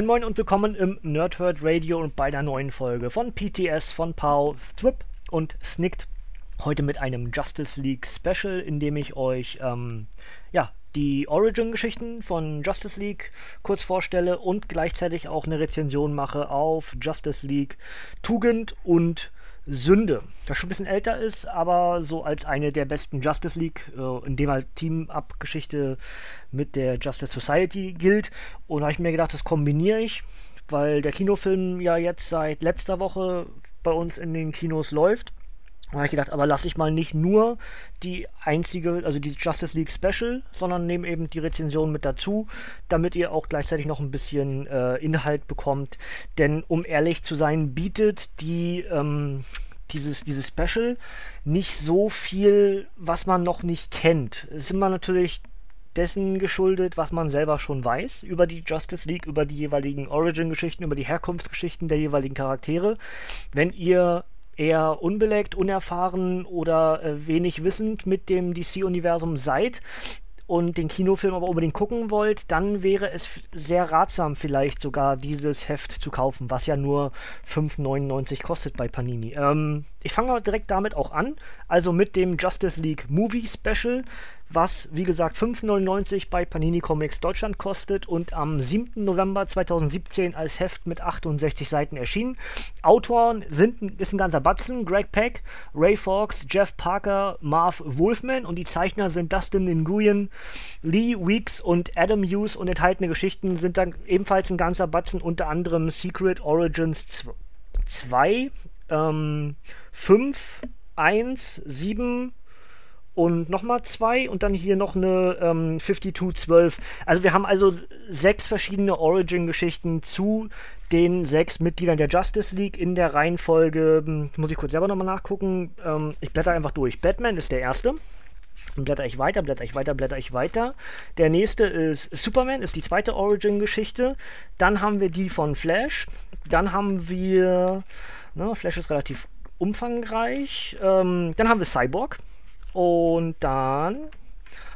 Moin Moin und willkommen im Nerdherd Radio und bei der neuen Folge von PTS von Pau, Thrip und Snicked. Heute mit einem Justice League Special, in dem ich euch ähm, ja, die Origin-Geschichten von Justice League kurz vorstelle und gleichzeitig auch eine Rezension mache auf Justice League Tugend und Sünde, das schon ein bisschen älter ist, aber so als eine der besten Justice League, äh, in dem halt Team-Up-Geschichte mit der Justice Society gilt. Und habe ich mir gedacht, das kombiniere ich, weil der Kinofilm ja jetzt seit letzter Woche bei uns in den Kinos läuft. Da habe ich gedacht, aber lasse ich mal nicht nur die einzige, also die Justice League Special, sondern nehme eben die Rezension mit dazu, damit ihr auch gleichzeitig noch ein bisschen äh, Inhalt bekommt. Denn um ehrlich zu sein, bietet die ähm, dieses, dieses Special nicht so viel, was man noch nicht kennt. Es ist immer natürlich dessen geschuldet, was man selber schon weiß über die Justice League, über die jeweiligen Origin-Geschichten, über die Herkunftsgeschichten der jeweiligen Charaktere. Wenn ihr eher unbeleckt, unerfahren oder äh, wenig wissend mit dem DC-Universum seid und den Kinofilm aber unbedingt gucken wollt, dann wäre es sehr ratsam vielleicht sogar dieses Heft zu kaufen, was ja nur 5,99 kostet bei Panini. Ähm, ich fange direkt damit auch an, also mit dem Justice League Movie Special was wie gesagt 5,99 bei Panini Comics Deutschland kostet und am 7. November 2017 als Heft mit 68 Seiten erschienen. Autoren sind ist ein ganzer Batzen, Greg Peck, Ray Fawkes, Jeff Parker, Marv Wolfman und die Zeichner sind Dustin Nguyen, Lee Weeks und Adam Hughes und enthaltene Geschichten sind dann ebenfalls ein ganzer Batzen, unter anderem Secret Origins 2, ähm, 5, 1, 7, und nochmal zwei und dann hier noch eine ähm, 5212. Also wir haben also sechs verschiedene Origin-Geschichten zu den sechs Mitgliedern der Justice League in der Reihenfolge. Hm, muss ich kurz selber nochmal nachgucken. Ähm, ich blätter einfach durch. Batman ist der erste. Dann blätter ich weiter, blätter ich weiter, blätter ich weiter. Der nächste ist Superman, ist die zweite Origin-Geschichte. Dann haben wir die von Flash. Dann haben wir, ne, Flash ist relativ umfangreich. Ähm, dann haben wir Cyborg. Und dann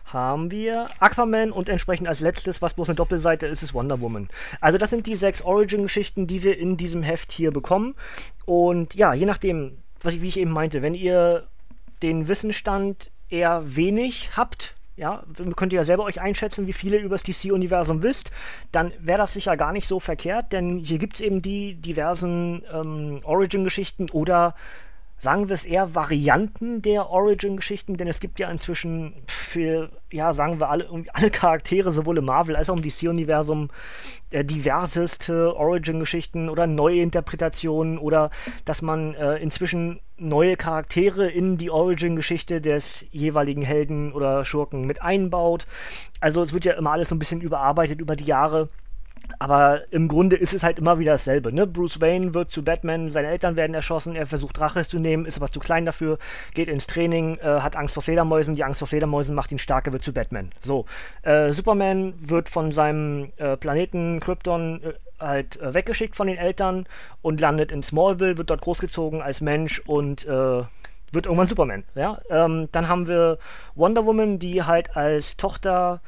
haben wir Aquaman und entsprechend als letztes, was bloß eine Doppelseite ist, ist Wonder Woman. Also das sind die sechs Origin-Geschichten, die wir in diesem Heft hier bekommen. Und ja, je nachdem, was ich, wie ich eben meinte, wenn ihr den Wissensstand eher wenig habt, ja, könnt ihr ja selber euch einschätzen, wie viele über das DC-Universum wisst, dann wäre das sicher gar nicht so verkehrt, denn hier gibt es eben die diversen ähm, Origin-Geschichten oder sagen wir es eher Varianten der Origin-Geschichten, denn es gibt ja inzwischen für, ja, sagen wir alle, alle Charaktere, sowohl im Marvel als auch im DC-Universum, äh, diverseste Origin-Geschichten oder neue Interpretationen oder dass man äh, inzwischen neue Charaktere in die Origin-Geschichte des jeweiligen Helden oder Schurken mit einbaut. Also es wird ja immer alles so ein bisschen überarbeitet über die Jahre. Aber im Grunde ist es halt immer wieder dasselbe. Ne? Bruce Wayne wird zu Batman, seine Eltern werden erschossen, er versucht Rache zu nehmen, ist aber zu klein dafür, geht ins Training, äh, hat Angst vor Fledermäusen, die Angst vor Fledermäusen macht ihn stark, er wird zu Batman. So, äh, Superman wird von seinem äh, Planeten Krypton äh, halt äh, weggeschickt von den Eltern und landet in Smallville, wird dort großgezogen als Mensch und äh, wird irgendwann Superman. Ja? Ähm, dann haben wir Wonder Woman, die halt als Tochter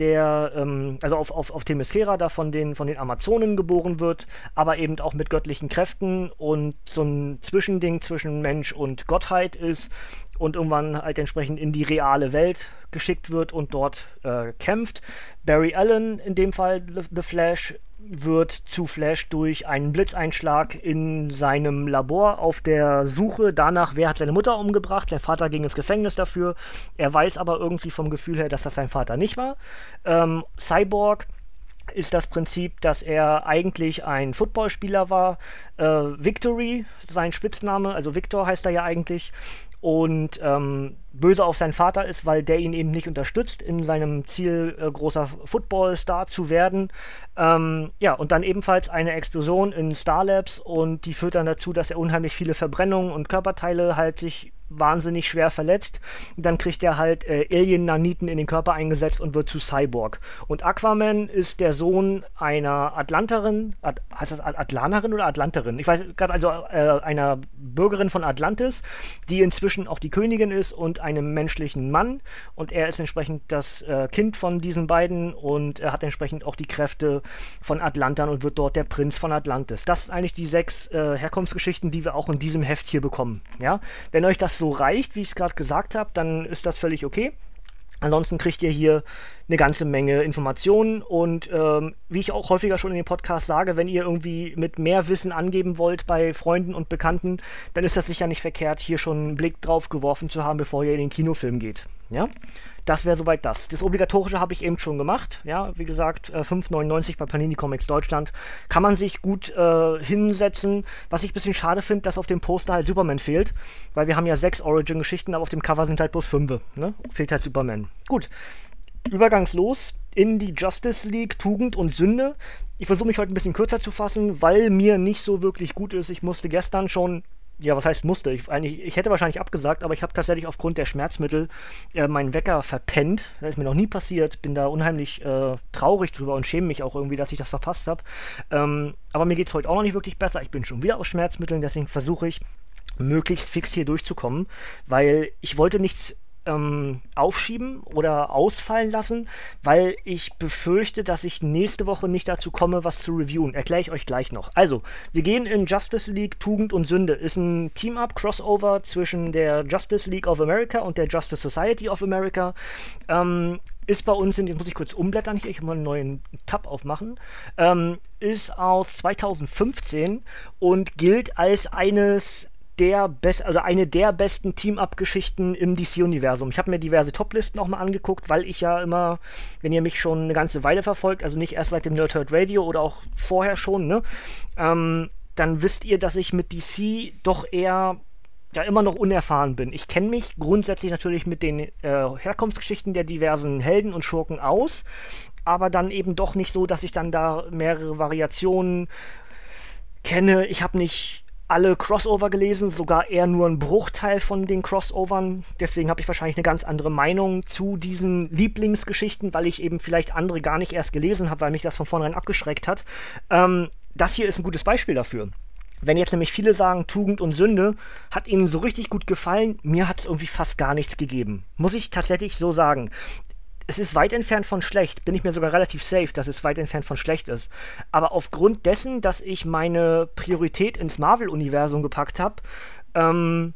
der, ähm, also auf, auf, auf Themyscira da von den, von den Amazonen geboren wird, aber eben auch mit göttlichen Kräften und so ein Zwischending zwischen Mensch und Gottheit ist und irgendwann halt entsprechend in die reale Welt geschickt wird und dort äh, kämpft. Barry Allen, in dem Fall The, The Flash, wird zu Flash durch einen Blitzeinschlag in seinem Labor auf der Suche danach, wer hat seine Mutter umgebracht. Der Vater ging ins Gefängnis dafür. Er weiß aber irgendwie vom Gefühl her, dass das sein Vater nicht war. Ähm, Cyborg ist das Prinzip, dass er eigentlich ein Footballspieler war. Äh, Victory, sein Spitzname, also Victor heißt er ja eigentlich. Und ähm, böse auf seinen Vater ist, weil der ihn eben nicht unterstützt in seinem Ziel, äh, großer Football-Star zu werden. Ähm, ja, und dann ebenfalls eine Explosion in Star Labs und die führt dann dazu, dass er unheimlich viele Verbrennungen und Körperteile halt sich wahnsinnig schwer verletzt. Dann kriegt er halt äh, Alien-Naniten in den Körper eingesetzt und wird zu Cyborg. Und Aquaman ist der Sohn einer Atlanterin, At heißt das Atlanerin oder Atlanterin? Ich weiß gerade, also äh, einer Bürgerin von Atlantis, die inzwischen auch die Königin ist und einem menschlichen Mann. Und er ist entsprechend das äh, Kind von diesen beiden und er hat entsprechend auch die Kräfte von Atlantern und wird dort der Prinz von Atlantis. Das sind eigentlich die sechs äh, Herkunftsgeschichten, die wir auch in diesem Heft hier bekommen. Ja? Wenn euch das so reicht, wie ich es gerade gesagt habe, dann ist das völlig okay. Ansonsten kriegt ihr hier eine ganze Menge Informationen und ähm, wie ich auch häufiger schon in dem Podcast sage, wenn ihr irgendwie mit mehr Wissen angeben wollt bei Freunden und Bekannten, dann ist das sicher nicht verkehrt, hier schon einen Blick drauf geworfen zu haben, bevor ihr in den Kinofilm geht. Ja? Das wäre soweit das. Das Obligatorische habe ich eben schon gemacht. Ja, wie gesagt, äh, 5,99 bei Panini Comics Deutschland. Kann man sich gut äh, hinsetzen. Was ich ein bisschen schade finde, dass auf dem Poster halt Superman fehlt. Weil wir haben ja sechs Origin-Geschichten, aber auf dem Cover sind halt bloß fünf. Ne? Fehlt halt Superman. Gut. Übergangslos in die Justice League Tugend und Sünde. Ich versuche mich heute ein bisschen kürzer zu fassen, weil mir nicht so wirklich gut ist. Ich musste gestern schon ja, was heißt musste? Ich, eigentlich, ich hätte wahrscheinlich abgesagt, aber ich habe tatsächlich aufgrund der Schmerzmittel äh, meinen Wecker verpennt. Das ist mir noch nie passiert. Bin da unheimlich äh, traurig drüber und schäme mich auch irgendwie, dass ich das verpasst habe. Ähm, aber mir geht es heute auch noch nicht wirklich besser. Ich bin schon wieder auf Schmerzmitteln, deswegen versuche ich möglichst fix hier durchzukommen, weil ich wollte nichts ähm, aufschieben oder ausfallen lassen, weil ich befürchte, dass ich nächste Woche nicht dazu komme, was zu reviewen. Erkläre ich euch gleich noch. Also, wir gehen in Justice League Tugend und Sünde. Ist ein Team-Up-Crossover zwischen der Justice League of America und der Justice Society of America. Ähm, ist bei uns, in, jetzt muss ich kurz umblättern, ich muss mal einen neuen Tab aufmachen, ähm, ist aus 2015 und gilt als eines der best also eine der besten Team-Up-Geschichten im DC-Universum. Ich habe mir diverse Top-Listen auch mal angeguckt, weil ich ja immer, wenn ihr mich schon eine ganze Weile verfolgt, also nicht erst seit dem Nerd Herd Radio oder auch vorher schon, ne, ähm, dann wisst ihr, dass ich mit DC doch eher ja immer noch unerfahren bin. Ich kenne mich grundsätzlich natürlich mit den äh, Herkunftsgeschichten der diversen Helden und Schurken aus, aber dann eben doch nicht so, dass ich dann da mehrere Variationen kenne. Ich habe nicht alle Crossover gelesen, sogar eher nur ein Bruchteil von den Crossovern. Deswegen habe ich wahrscheinlich eine ganz andere Meinung zu diesen Lieblingsgeschichten, weil ich eben vielleicht andere gar nicht erst gelesen habe, weil mich das von vornherein abgeschreckt hat. Ähm, das hier ist ein gutes Beispiel dafür. Wenn jetzt nämlich viele sagen, Tugend und Sünde hat ihnen so richtig gut gefallen, mir hat es irgendwie fast gar nichts gegeben. Muss ich tatsächlich so sagen es ist weit entfernt von schlecht. Bin ich mir sogar relativ safe, dass es weit entfernt von schlecht ist. Aber aufgrund dessen, dass ich meine Priorität ins Marvel-Universum gepackt habe, ähm,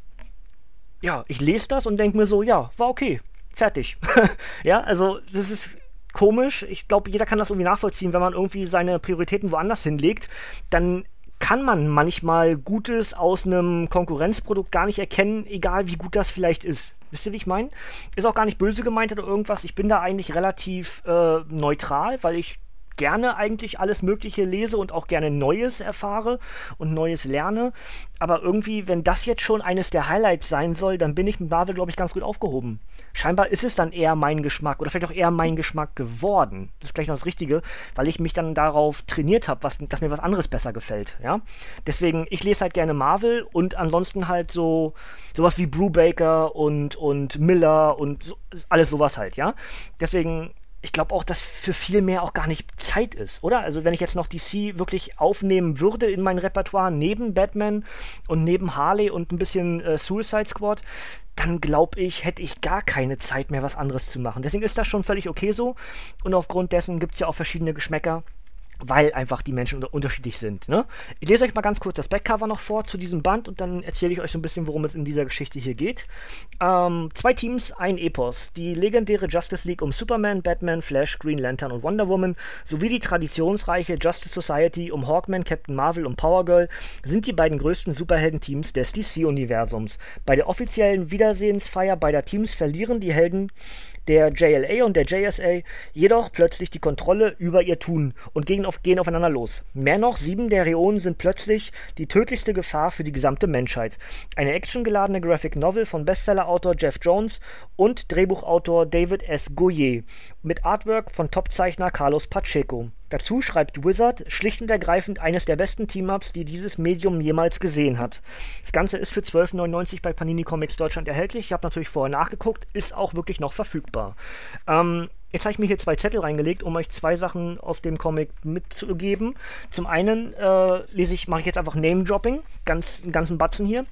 ja, ich lese das und denke mir so, ja, war okay, fertig. ja, also das ist komisch. Ich glaube, jeder kann das irgendwie nachvollziehen, wenn man irgendwie seine Prioritäten woanders hinlegt, dann kann man manchmal Gutes aus einem Konkurrenzprodukt gar nicht erkennen, egal wie gut das vielleicht ist. Wisst ihr, wie ich meine? Ist auch gar nicht böse gemeint oder irgendwas. Ich bin da eigentlich relativ äh, neutral, weil ich gerne eigentlich alles Mögliche lese und auch gerne Neues erfahre und Neues lerne. Aber irgendwie, wenn das jetzt schon eines der Highlights sein soll, dann bin ich mit Marvel, glaube ich, ganz gut aufgehoben. Scheinbar ist es dann eher mein Geschmack oder vielleicht auch eher mein Geschmack geworden. Das ist gleich noch das Richtige, weil ich mich dann darauf trainiert habe, dass mir was anderes besser gefällt. Ja? Deswegen, ich lese halt gerne Marvel und ansonsten halt so sowas wie Brubaker und, und Miller und so, alles sowas halt, ja. Deswegen ich glaube auch, dass für viel mehr auch gar nicht Zeit ist, oder? Also wenn ich jetzt noch DC wirklich aufnehmen würde in mein Repertoire neben Batman und neben Harley und ein bisschen äh, Suicide Squad, dann glaube ich, hätte ich gar keine Zeit mehr, was anderes zu machen. Deswegen ist das schon völlig okay so. Und aufgrund dessen gibt es ja auch verschiedene Geschmäcker weil einfach die Menschen unterschiedlich sind. Ne? Ich lese euch mal ganz kurz das Backcover noch vor zu diesem Band und dann erzähle ich euch so ein bisschen, worum es in dieser Geschichte hier geht. Ähm, zwei Teams, ein Epos. Die legendäre Justice League um Superman, Batman, Flash, Green Lantern und Wonder Woman sowie die traditionsreiche Justice Society um Hawkman, Captain Marvel und Power Girl sind die beiden größten Superhelden-Teams des DC-Universums. Bei der offiziellen Wiedersehensfeier beider Teams verlieren die Helden der JLA und der JSA jedoch plötzlich die Kontrolle über ihr Tun und gehen, auf, gehen aufeinander los. Mehr noch, sieben der Reonen sind plötzlich die tödlichste Gefahr für die gesamte Menschheit. Eine actiongeladene Graphic Novel von Bestsellerautor Jeff Jones und Drehbuchautor David S. Goyer mit Artwork von Topzeichner Carlos Pacheco. Dazu schreibt Wizard schlicht und ergreifend eines der besten Team-Ups, die dieses Medium jemals gesehen hat. Das Ganze ist für 12,99 bei Panini Comics Deutschland erhältlich. Ich habe natürlich vorher nachgeguckt, ist auch wirklich noch verfügbar. Ähm, Jetzt habe ich mir hier zwei Zettel reingelegt, um euch zwei Sachen aus dem Comic mitzugeben. Zum einen äh, lese ich, mache ich jetzt einfach Name-Dropping, ganz, einen ganzen Batzen hier.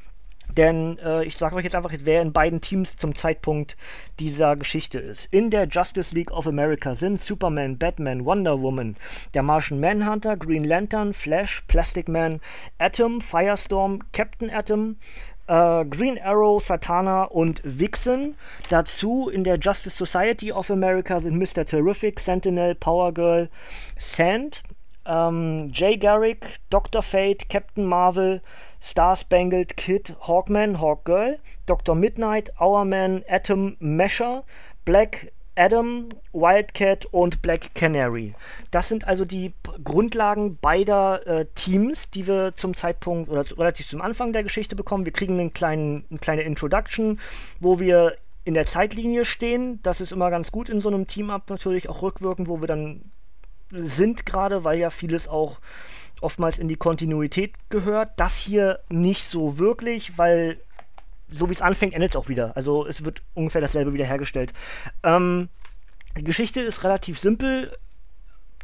Denn äh, ich sage euch jetzt einfach, wer in beiden Teams zum Zeitpunkt dieser Geschichte ist. In der Justice League of America sind Superman, Batman, Wonder Woman, der Martian Manhunter, Green Lantern, Flash, Plastic Man, Atom, Firestorm, Captain Atom, äh, Green Arrow, Satana und Vixen. Dazu in der Justice Society of America sind Mr. Terrific, Sentinel, Power Girl, Sand, ähm, Jay Garrick, Dr. Fate, Captain Marvel, Star Spangled Kid, Hawkman, Hawkgirl, Dr. Midnight, Hourman, Atom, Mesher, Black Adam, Wildcat und Black Canary. Das sind also die Grundlagen beider äh, Teams, die wir zum Zeitpunkt oder relativ zum Anfang der Geschichte bekommen. Wir kriegen einen kleinen, eine kleine Introduction, wo wir in der Zeitlinie stehen. Das ist immer ganz gut in so einem Team-Up natürlich, auch rückwirkend, wo wir dann sind gerade, weil ja vieles auch oftmals in die Kontinuität gehört. Das hier nicht so wirklich, weil so wie es anfängt, endet es auch wieder. Also es wird ungefähr dasselbe wiederhergestellt. Ähm, die Geschichte ist relativ simpel.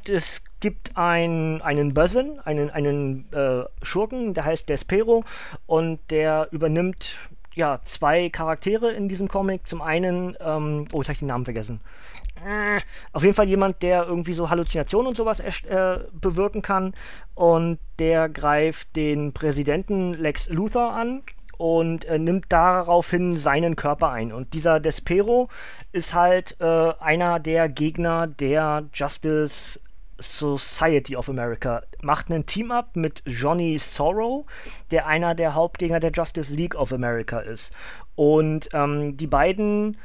Es gibt ein, einen Bösen, einen, einen äh, Schurken, der heißt Despero und der übernimmt ja, zwei Charaktere in diesem Comic. Zum einen, ähm, oh, jetzt habe ich den Namen vergessen. Äh, auf jeden Fall jemand, der irgendwie so Halluzinationen und sowas äh, bewirken kann. Und der greift den Präsidenten Lex Luthor an und äh, nimmt daraufhin seinen Körper ein. Und dieser Despero ist halt äh, einer der Gegner der Justice Society of America. Macht einen Team-Up mit Johnny Sorrow, der einer der Hauptgegner der Justice League of America ist. Und ähm, die beiden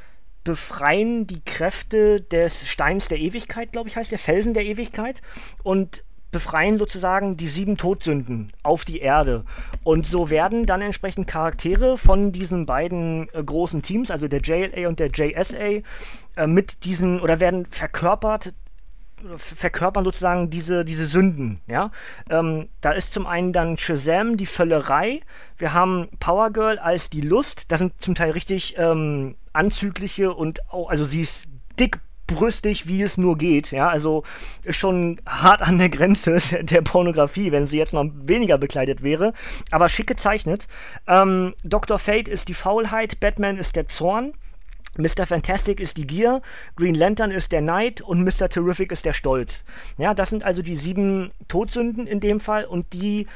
befreien die Kräfte des Steins der Ewigkeit, glaube ich, heißt der Felsen der Ewigkeit und befreien sozusagen die sieben Todsünden auf die Erde. Und so werden dann entsprechend Charaktere von diesen beiden äh, großen Teams, also der JLA und der JSA, äh, mit diesen oder werden verkörpert verkörpern sozusagen diese, diese Sünden, ja. Ähm, da ist zum einen dann Shazam, die Völlerei, wir haben Power Girl als die Lust, das sind zum Teil richtig ähm, anzügliche und auch, also sie ist dickbrüstig, wie es nur geht, ja, also ist schon hart an der Grenze der Pornografie, wenn sie jetzt noch weniger bekleidet wäre, aber schick gezeichnet. Ähm, Dr. Fate ist die Faulheit, Batman ist der Zorn, Mr. Fantastic ist die Gier, Green Lantern ist der Neid und Mr. Terrific ist der Stolz. Ja, das sind also die sieben Todsünden in dem Fall und die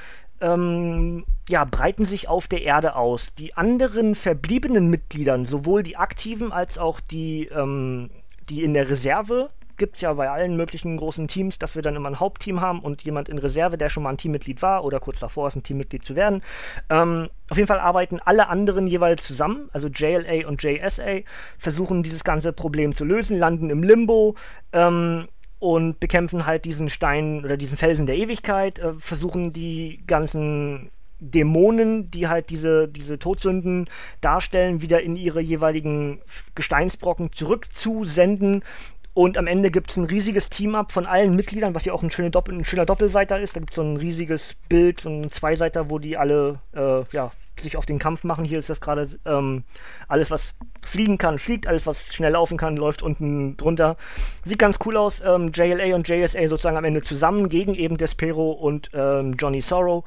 ähm, ja, breiten sich auf der Erde aus. Die anderen verbliebenen Mitgliedern, sowohl die aktiven als auch die, ähm, die in der Reserve gibt es ja bei allen möglichen großen Teams, dass wir dann immer ein Hauptteam haben und jemand in Reserve, der schon mal ein Teammitglied war oder kurz davor ist, ein Teammitglied zu werden. Ähm, auf jeden Fall arbeiten alle anderen jeweils zusammen, also JLA und JSA, versuchen dieses ganze Problem zu lösen, landen im Limbo. Ähm, und bekämpfen halt diesen Stein oder diesen Felsen der Ewigkeit, äh, versuchen die ganzen Dämonen, die halt diese, diese Todsünden darstellen, wieder in ihre jeweiligen Gesteinsbrocken zurückzusenden und am Ende gibt es ein riesiges Team-Up von allen Mitgliedern, was ja auch ein, schöne Doppel, ein schöner Doppelseiter ist. Da gibt es so ein riesiges Bild, so ein Zweiseiter, wo die alle äh, ja, sich auf den Kampf machen. Hier ist das gerade ähm, alles, was fliegen kann, fliegt, alles, was schnell laufen kann, läuft unten drunter. Sieht ganz cool aus. Ähm, JLA und JSA sozusagen am Ende zusammen gegen eben Despero und ähm, Johnny Sorrow.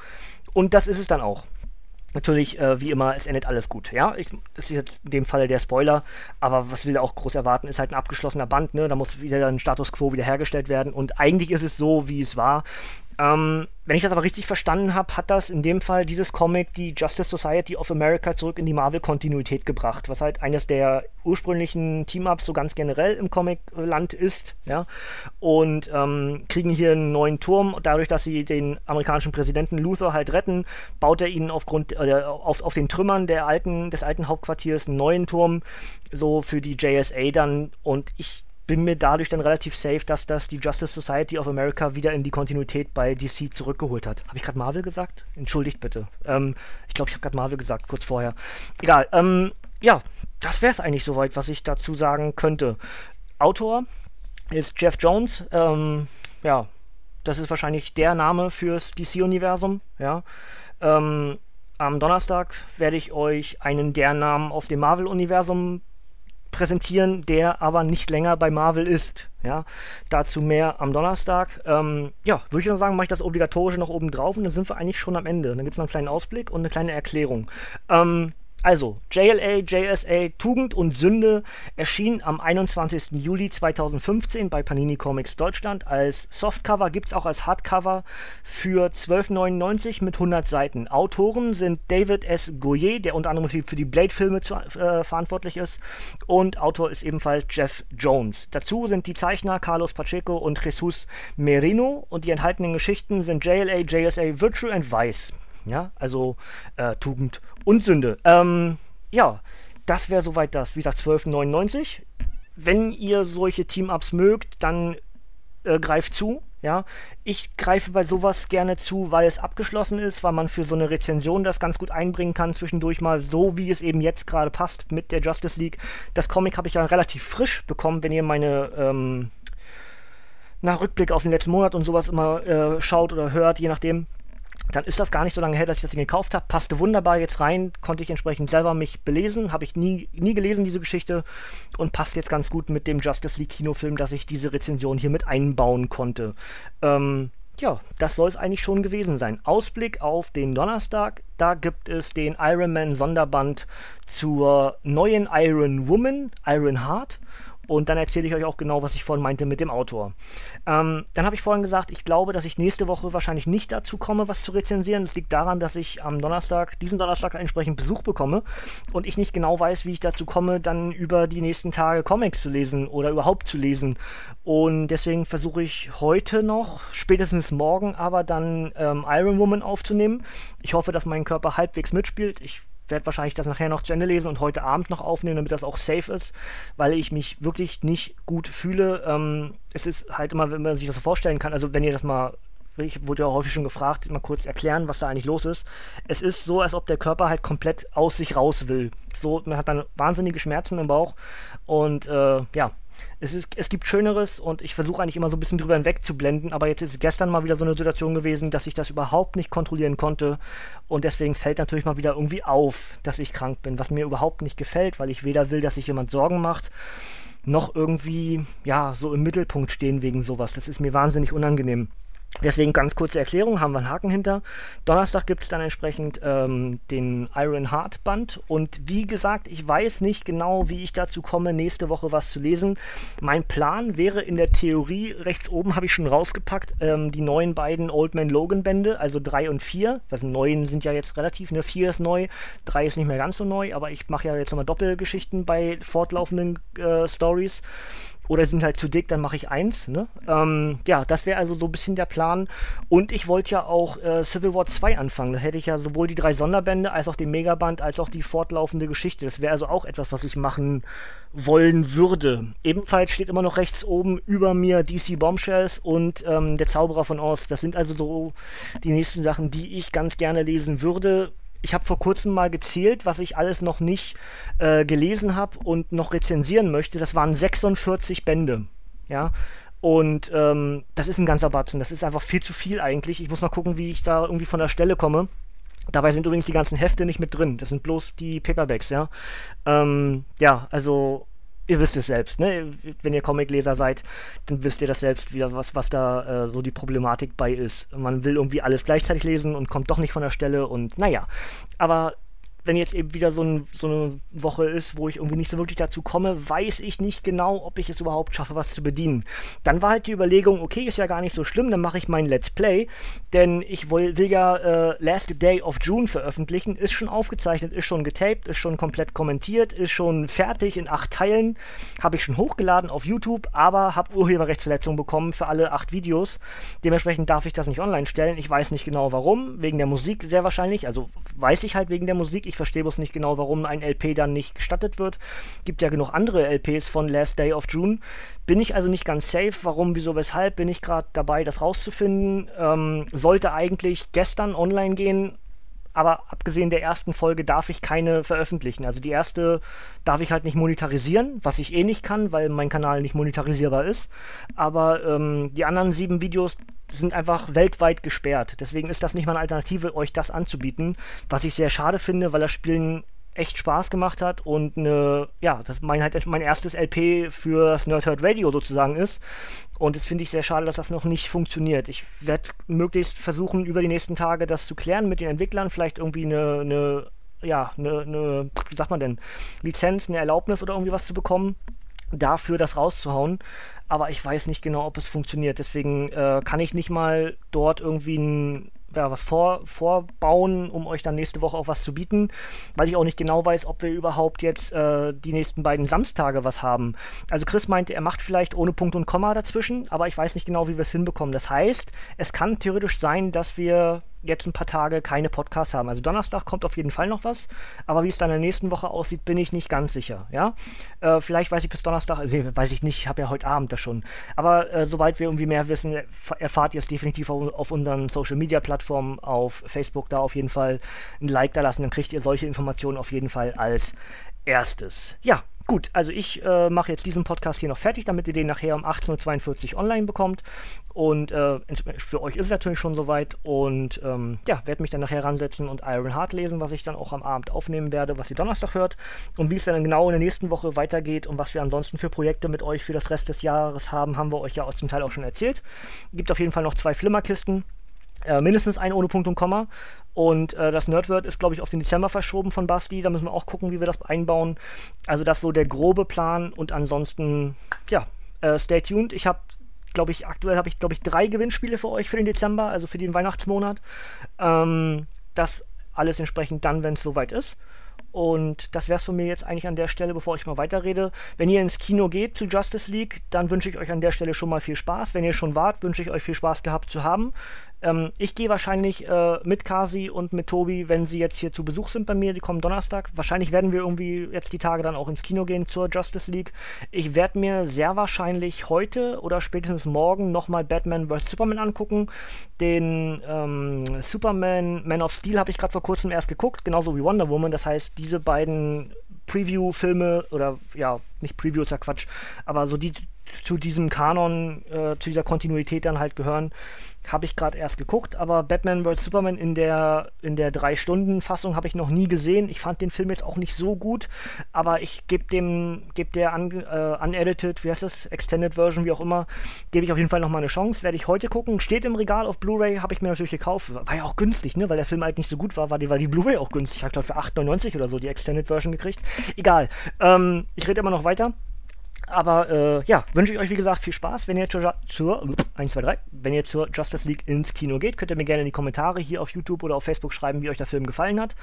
Und das ist es dann auch. Natürlich, äh, wie immer, es endet alles gut. Ja, ich, das ist jetzt in dem Fall der Spoiler, aber was will er auch groß erwarten? Ist halt ein abgeschlossener Band, ne? Da muss wieder ein Status quo wiederhergestellt werden. Und eigentlich ist es so, wie es war. Ähm, wenn ich das aber richtig verstanden habe, hat das in dem Fall dieses Comic die Justice Society of America zurück in die Marvel-Kontinuität gebracht, was halt eines der ursprünglichen Team-Ups so ganz generell im Comic-Land ist, ja. Und ähm, kriegen hier einen neuen Turm. Dadurch, dass sie den amerikanischen Präsidenten Luther halt retten, baut er ihnen aufgrund äh, auf, auf den Trümmern der alten, des alten Hauptquartiers einen neuen Turm, so für die JSA dann. Und ich bin mir dadurch dann relativ safe, dass das die Justice Society of America wieder in die Kontinuität bei DC zurückgeholt hat. Habe ich gerade Marvel gesagt? Entschuldigt bitte. Ähm, ich glaube, ich habe gerade Marvel gesagt, kurz vorher. Egal. Ähm, ja, das wäre es eigentlich soweit, was ich dazu sagen könnte. Autor ist Jeff Jones. Ähm, ja, das ist wahrscheinlich der Name fürs DC-Universum. Ja. Ähm, am Donnerstag werde ich euch einen der Namen aus dem Marvel-Universum präsentieren, der aber nicht länger bei Marvel ist. Ja, dazu mehr am Donnerstag. Ähm, ja, würde ich noch sagen, mache ich das Obligatorische noch oben drauf und dann sind wir eigentlich schon am Ende. Dann gibt es noch einen kleinen Ausblick und eine kleine Erklärung. Ähm, also, JLA, JSA, Tugend und Sünde erschien am 21. Juli 2015 bei Panini Comics Deutschland. Als Softcover gibt es auch als Hardcover für 12,99 mit 100 Seiten. Autoren sind David S. Goyer, der unter anderem für die Blade-Filme äh, verantwortlich ist. Und Autor ist ebenfalls Jeff Jones. Dazu sind die Zeichner Carlos Pacheco und Jesus Merino. Und die enthaltenen Geschichten sind JLA, JSA, Virtue and Vice. Ja, also äh, Tugend und Sünde. Ähm, ja, das wäre soweit das. Wie gesagt, 12,99. Wenn ihr solche Team-Ups mögt, dann äh, greift zu. Ja, ich greife bei sowas gerne zu, weil es abgeschlossen ist, weil man für so eine Rezension das ganz gut einbringen kann, zwischendurch mal so, wie es eben jetzt gerade passt mit der Justice League. Das Comic habe ich ja relativ frisch bekommen, wenn ihr meine ähm, nach Rückblick auf den letzten Monat und sowas immer äh, schaut oder hört, je nachdem dann ist das gar nicht so lange her, dass ich das Ding gekauft habe. Passte wunderbar jetzt rein, konnte ich entsprechend selber mich belesen, habe ich nie, nie gelesen, diese Geschichte, und passt jetzt ganz gut mit dem Justice League Kinofilm, dass ich diese Rezension hier mit einbauen konnte. Ähm, ja, das soll es eigentlich schon gewesen sein. Ausblick auf den Donnerstag, da gibt es den Iron Man Sonderband zur neuen Iron Woman, Iron Heart. Und dann erzähle ich euch auch genau, was ich vorhin meinte mit dem Autor. Ähm, dann habe ich vorhin gesagt, ich glaube, dass ich nächste Woche wahrscheinlich nicht dazu komme, was zu rezensieren. Das liegt daran, dass ich am Donnerstag, diesen Donnerstag entsprechend Besuch bekomme und ich nicht genau weiß, wie ich dazu komme, dann über die nächsten Tage Comics zu lesen oder überhaupt zu lesen. Und deswegen versuche ich heute noch, spätestens morgen aber dann ähm, Iron Woman aufzunehmen. Ich hoffe, dass mein Körper halbwegs mitspielt. Ich werde wahrscheinlich das nachher noch zu Ende lesen und heute Abend noch aufnehmen, damit das auch safe ist, weil ich mich wirklich nicht gut fühle. Ähm, es ist halt immer, wenn man sich das so vorstellen kann, also wenn ihr das mal ich wurde ja häufig schon gefragt, mal kurz erklären, was da eigentlich los ist. Es ist so, als ob der Körper halt komplett aus sich raus will. So, man hat dann wahnsinnige Schmerzen im Bauch und äh, ja, es, ist, es gibt Schöneres und ich versuche eigentlich immer so ein bisschen drüber hinweg zu blenden, aber jetzt ist gestern mal wieder so eine Situation gewesen, dass ich das überhaupt nicht kontrollieren konnte und deswegen fällt natürlich mal wieder irgendwie auf, dass ich krank bin, was mir überhaupt nicht gefällt, weil ich weder will, dass sich jemand Sorgen macht, noch irgendwie, ja, so im Mittelpunkt stehen wegen sowas. Das ist mir wahnsinnig unangenehm. Deswegen ganz kurze Erklärung, haben wir einen Haken hinter. Donnerstag gibt es dann entsprechend ähm, den Iron Heart Band. Und wie gesagt, ich weiß nicht genau, wie ich dazu komme, nächste Woche was zu lesen. Mein Plan wäre in der Theorie, rechts oben habe ich schon rausgepackt, ähm, die neuen beiden Old Man Logan Bände, also 3 und 4. Also neun sind ja jetzt relativ, ne? 4 ist neu, 3 ist nicht mehr ganz so neu, aber ich mache ja jetzt nochmal Doppelgeschichten bei fortlaufenden äh, Stories oder sind halt zu dick, dann mache ich eins. Ne? Ähm, ja, das wäre also so ein bisschen der Plan. Und ich wollte ja auch äh, Civil War 2 anfangen. Das hätte ich ja sowohl die drei Sonderbände als auch den Megaband als auch die fortlaufende Geschichte. Das wäre also auch etwas, was ich machen wollen würde. Ebenfalls steht immer noch rechts oben über mir DC Bombshells und ähm, der Zauberer von Oz. Das sind also so die nächsten Sachen, die ich ganz gerne lesen würde ich habe vor kurzem mal gezählt, was ich alles noch nicht äh, gelesen habe und noch rezensieren möchte. Das waren 46 Bände. Ja. Und ähm, das ist ein ganzer Batzen. Das ist einfach viel zu viel eigentlich. Ich muss mal gucken, wie ich da irgendwie von der Stelle komme. Dabei sind übrigens die ganzen Hefte nicht mit drin. Das sind bloß die Paperbacks, ja. Ähm, ja, also ihr wisst es selbst, ne? Wenn ihr Comicleser seid, dann wisst ihr das selbst wieder, was, was da äh, so die Problematik bei ist. Man will irgendwie alles gleichzeitig lesen und kommt doch nicht von der Stelle und naja. Aber wenn jetzt eben wieder so, ein, so, eine Woche ist, wo ich irgendwie nicht so wirklich dazu komme, weiß ich nicht genau, ob ich es überhaupt schaffe, was zu bedienen. Dann war halt die Überlegung, okay, ist ja gar nicht so schlimm, dann mache ich mein Let's Play, denn ich will, will ja äh, Last Day of June veröffentlichen, ist schon aufgezeichnet, ist schon getaped, ist schon komplett kommentiert, ist schon fertig in acht Teilen, habe ich schon hochgeladen auf YouTube, aber habe Urheberrechtsverletzungen bekommen für alle acht Videos. Dementsprechend darf ich das nicht online stellen. Ich weiß nicht genau warum, wegen der Musik sehr wahrscheinlich, also weiß ich halt wegen der Musik. Ich ich verstehe bloß nicht genau, warum ein LP dann nicht gestattet wird. Gibt ja genug andere LPs von Last Day of June. Bin ich also nicht ganz safe. Warum, wieso, weshalb? Bin ich gerade dabei, das rauszufinden. Ähm, sollte eigentlich gestern online gehen, aber abgesehen der ersten Folge darf ich keine veröffentlichen. Also die erste darf ich halt nicht monetarisieren, was ich eh nicht kann, weil mein Kanal nicht monetarisierbar ist. Aber ähm, die anderen sieben Videos sind einfach weltweit gesperrt. Deswegen ist das nicht mal eine Alternative, euch das anzubieten, was ich sehr schade finde, weil das Spielen echt Spaß gemacht hat und eine, ja, das mein halt mein erstes LP für das Nerdhurt Radio sozusagen ist. Und das finde ich sehr schade, dass das noch nicht funktioniert. Ich werde möglichst versuchen, über die nächsten Tage das zu klären mit den Entwicklern, vielleicht irgendwie eine, eine ja, eine, eine, wie sagt man denn, Lizenz, eine Erlaubnis oder irgendwie was zu bekommen, dafür das rauszuhauen aber ich weiß nicht genau, ob es funktioniert. Deswegen äh, kann ich nicht mal dort irgendwie ein ja, was vor, vorbauen, um euch dann nächste Woche auch was zu bieten, weil ich auch nicht genau weiß, ob wir überhaupt jetzt äh, die nächsten beiden Samstage was haben. Also Chris meinte, er macht vielleicht ohne Punkt und Komma dazwischen, aber ich weiß nicht genau, wie wir es hinbekommen. Das heißt, es kann theoretisch sein, dass wir jetzt ein paar Tage keine Podcasts haben. Also Donnerstag kommt auf jeden Fall noch was, aber wie es dann in der nächsten Woche aussieht, bin ich nicht ganz sicher. Ja, äh, vielleicht weiß ich bis Donnerstag, nee, weiß ich nicht, ich habe ja heute Abend das schon. Aber äh, sobald wir irgendwie mehr wissen, erfahrt ihr es definitiv auf unseren Social Media Plattformen, auf Facebook da auf jeden Fall ein Like da lassen, dann kriegt ihr solche Informationen auf jeden Fall als erstes. Ja, Gut, also ich äh, mache jetzt diesen Podcast hier noch fertig, damit ihr den nachher um 18.42 Uhr online bekommt. Und äh, für euch ist es natürlich schon soweit. Und ähm, ja, werde mich dann nachher ransetzen und Iron Heart lesen, was ich dann auch am Abend aufnehmen werde, was ihr Donnerstag hört. Und wie es dann genau in der nächsten Woche weitergeht und was wir ansonsten für Projekte mit euch für das Rest des Jahres haben, haben wir euch ja auch zum Teil auch schon erzählt. Gibt auf jeden Fall noch zwei Flimmerkisten. Äh, mindestens ein ohne Punkt und Komma. Und äh, das Nerdword ist, glaube ich, auf den Dezember verschoben von Basti. Da müssen wir auch gucken, wie wir das einbauen. Also das ist so der grobe Plan. Und ansonsten, ja, äh, stay tuned. Ich habe, glaube ich, aktuell habe ich, glaube ich, drei Gewinnspiele für euch für den Dezember, also für den Weihnachtsmonat. Ähm, das alles entsprechend dann, wenn es soweit ist. Und das wäre es von mir jetzt eigentlich an der Stelle, bevor ich mal weiterrede. Wenn ihr ins Kino geht zu Justice League, dann wünsche ich euch an der Stelle schon mal viel Spaß. Wenn ihr schon wart, wünsche ich euch viel Spaß gehabt zu haben. Ähm, ich gehe wahrscheinlich äh, mit Kasi und mit Tobi, wenn sie jetzt hier zu Besuch sind bei mir, die kommen Donnerstag. Wahrscheinlich werden wir irgendwie jetzt die Tage dann auch ins Kino gehen zur Justice League. Ich werde mir sehr wahrscheinlich heute oder spätestens morgen nochmal Batman vs. Superman angucken. Den ähm, Superman Man of Steel habe ich gerade vor kurzem erst geguckt, genauso wie Wonder Woman. Das heißt, diese beiden Preview-Filme oder ja, nicht Preview ist ja Quatsch, aber so die zu diesem Kanon, äh, zu dieser Kontinuität dann halt gehören, habe ich gerade erst geguckt, aber Batman vs. Superman in der, in der Drei-Stunden-Fassung habe ich noch nie gesehen. Ich fand den Film jetzt auch nicht so gut, aber ich gebe dem, gebe der un, äh, unedited, wie heißt das, Extended Version, wie auch immer, gebe ich auf jeden Fall nochmal eine Chance. Werde ich heute gucken. Steht im Regal auf Blu-ray, habe ich mir natürlich gekauft. War ja auch günstig, ne, weil der Film halt nicht so gut war, war die, war die Blu-ray auch günstig. Ich habe glaube für 8,99 oder so die Extended Version gekriegt. Egal. Ähm, ich rede immer noch weiter. Aber äh, ja, wünsche ich euch wie gesagt viel Spaß. Wenn ihr zur, zur 1, 2, 3, wenn ihr zur Justice League ins Kino geht, könnt ihr mir gerne in die Kommentare hier auf YouTube oder auf Facebook schreiben, wie euch der Film gefallen hat.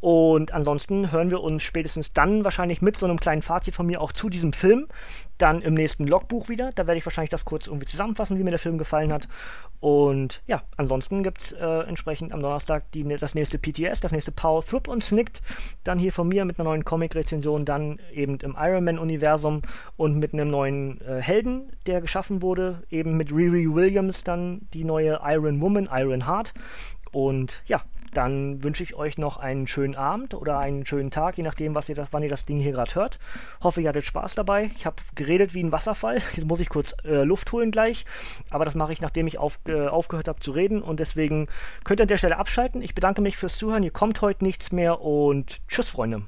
Und ansonsten hören wir uns spätestens dann wahrscheinlich mit so einem kleinen Fazit von mir auch zu diesem Film dann im nächsten Logbuch wieder. Da werde ich wahrscheinlich das kurz irgendwie zusammenfassen, wie mir der Film gefallen hat. Und ja, ansonsten gibt es äh, entsprechend am Donnerstag die, das nächste PTS, das nächste Power Thrip und Snicked. Dann hier von mir mit einer neuen Comic-Rezension, dann eben im Iron Man-Universum und mit einem neuen äh, Helden, der geschaffen wurde, eben mit Riri Williams dann die neue Iron Woman, Iron Heart. Und ja, dann wünsche ich euch noch einen schönen Abend oder einen schönen Tag, je nachdem, was ihr das, wann ihr das Ding hier gerade hört. Hoffe, ihr hattet Spaß dabei. Ich habe geredet wie ein Wasserfall. Jetzt muss ich kurz äh, Luft holen gleich. Aber das mache ich, nachdem ich auf, äh, aufgehört habe zu reden. Und deswegen könnt ihr an der Stelle abschalten. Ich bedanke mich fürs Zuhören. Hier kommt heute nichts mehr und tschüss, Freunde.